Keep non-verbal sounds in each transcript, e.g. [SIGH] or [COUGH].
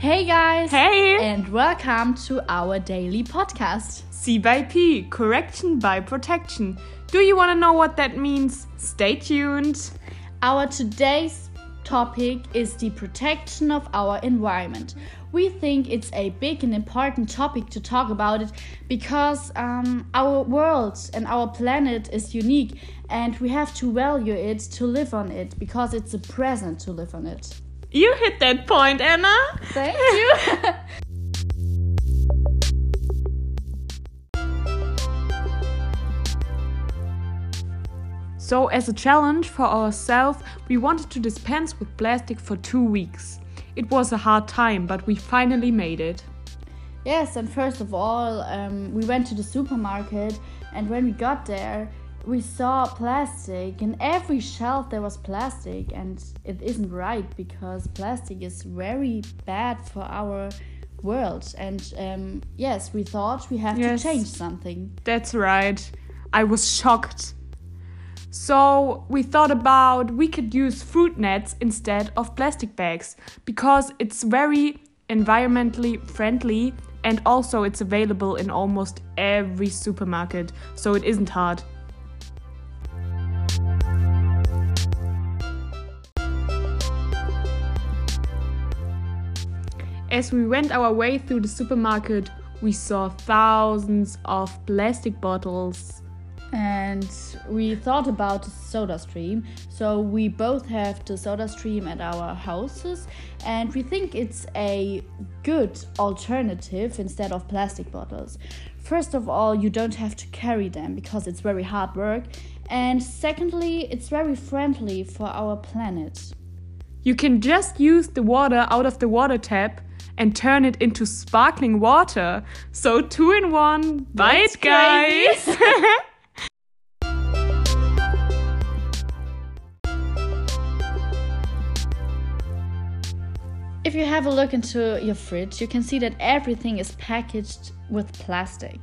Hey guys! Hey! And welcome to our daily podcast. C by P, correction by protection. Do you want to know what that means? Stay tuned. Our today's topic is the protection of our environment. We think it's a big and important topic to talk about it because um, our world and our planet is unique and we have to value it to live on it because it's a present to live on it. You hit that point, Anna. Thank [LAUGHS] you. so, as a challenge for ourselves, we wanted to dispense with plastic for two weeks. It was a hard time, but we finally made it. Yes, and first of all, um, we went to the supermarket, and when we got there, we saw plastic in every shelf there was plastic and it isn't right because plastic is very bad for our world. And um, yes we thought we have yes, to change something. That's right. I was shocked. So we thought about we could use fruit nets instead of plastic bags because it's very environmentally friendly and also it's available in almost every supermarket so it isn't hard As we went our way through the supermarket, we saw thousands of plastic bottles. And we thought about the SodaStream. So we both have the SodaStream at our houses, and we think it's a good alternative instead of plastic bottles. First of all, you don't have to carry them because it's very hard work. And secondly, it's very friendly for our planet. You can just use the water out of the water tap and turn it into sparkling water. So two in one. Bye, guys. [LAUGHS] If you have a look into your fridge, you can see that everything is packaged with plastic.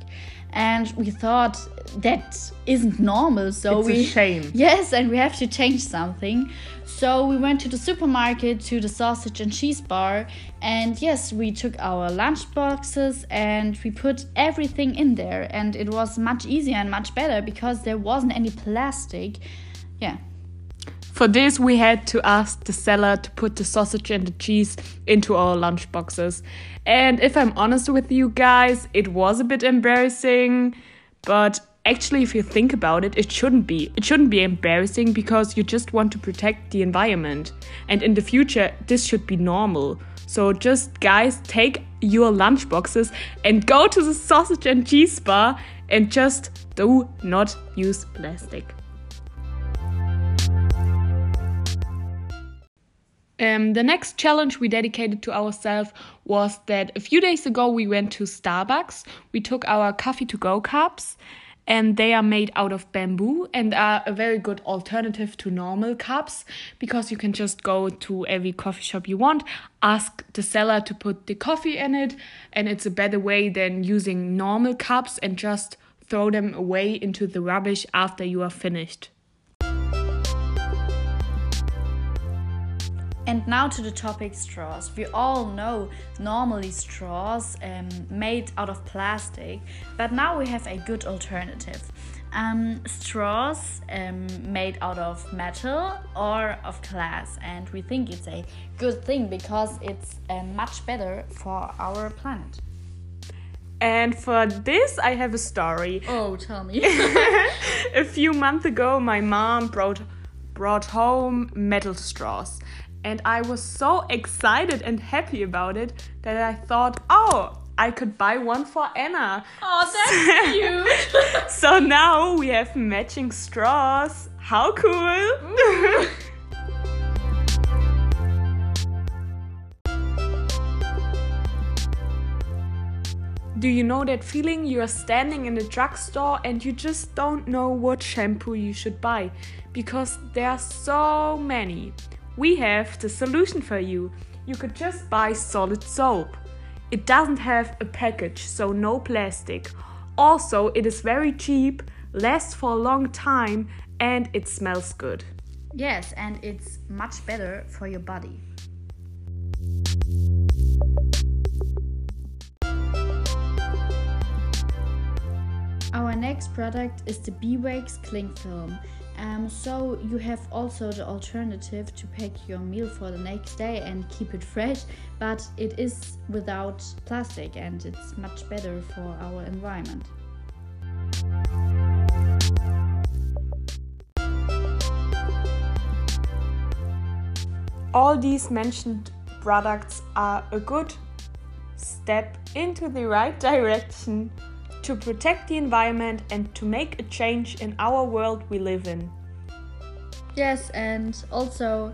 And we thought that isn't normal, so it's we shame. [LAUGHS] Yes, and we have to change something. So we went to the supermarket to the sausage and cheese bar, and yes, we took our lunch boxes and we put everything in there, and it was much easier and much better because there wasn't any plastic. Yeah. For this, we had to ask the seller to put the sausage and the cheese into our lunch boxes. And if I'm honest with you guys, it was a bit embarrassing, but actually if you think about it it shouldn't be. It shouldn't be embarrassing because you just want to protect the environment. And in the future this should be normal. So just guys take your lunch boxes and go to the sausage and cheese bar and just do not use plastic Um, the next challenge we dedicated to ourselves was that a few days ago we went to Starbucks. We took our coffee to go cups and they are made out of bamboo and are a very good alternative to normal cups because you can just go to every coffee shop you want, ask the seller to put the coffee in it, and it's a better way than using normal cups and just throw them away into the rubbish after you are finished. And now to the topic straws. We all know normally straws um, made out of plastic, but now we have a good alternative. Um, straws um, made out of metal or of glass, and we think it's a good thing because it's uh, much better for our planet. And for this, I have a story. Oh, tell me. [LAUGHS] a few months ago, my mom brought brought home metal straws and I was so excited and happy about it that I thought, oh, I could buy one for Anna. Oh, that's cute. [LAUGHS] so now we have matching straws. How cool! [LAUGHS] Do you know that feeling? You are standing in a drugstore and you just don't know what shampoo you should buy because there are so many we have the solution for you. You could just buy solid soap. It doesn't have a package, so no plastic. Also, it is very cheap, lasts for a long time, and it smells good. Yes, and it's much better for your body. Our next product is the Bewax Cling Film. Um, so you have also the alternative to pack your meal for the next day and keep it fresh, but it is without plastic and it's much better for our environment. All these mentioned products are a good step into the right [LAUGHS] direction to protect the environment and to make a change in our world we live in. Yes, and also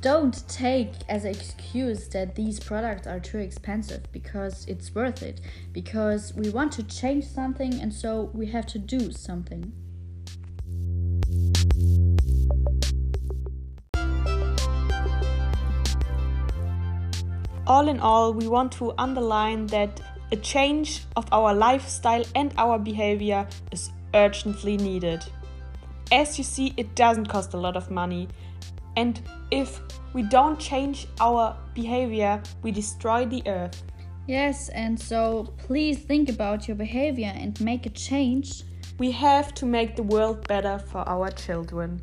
don't take as an excuse that these products are too expensive because it's worth it. Because we want to change something and so we have to do something. All in all, we want to underline that a change of our lifestyle and our behavior is urgently needed. As you see, it doesn't cost a lot of money. And if we don't change our behavior, we destroy the earth. Yes, and so please think about your behavior and make a change. We have to make the world better for our children.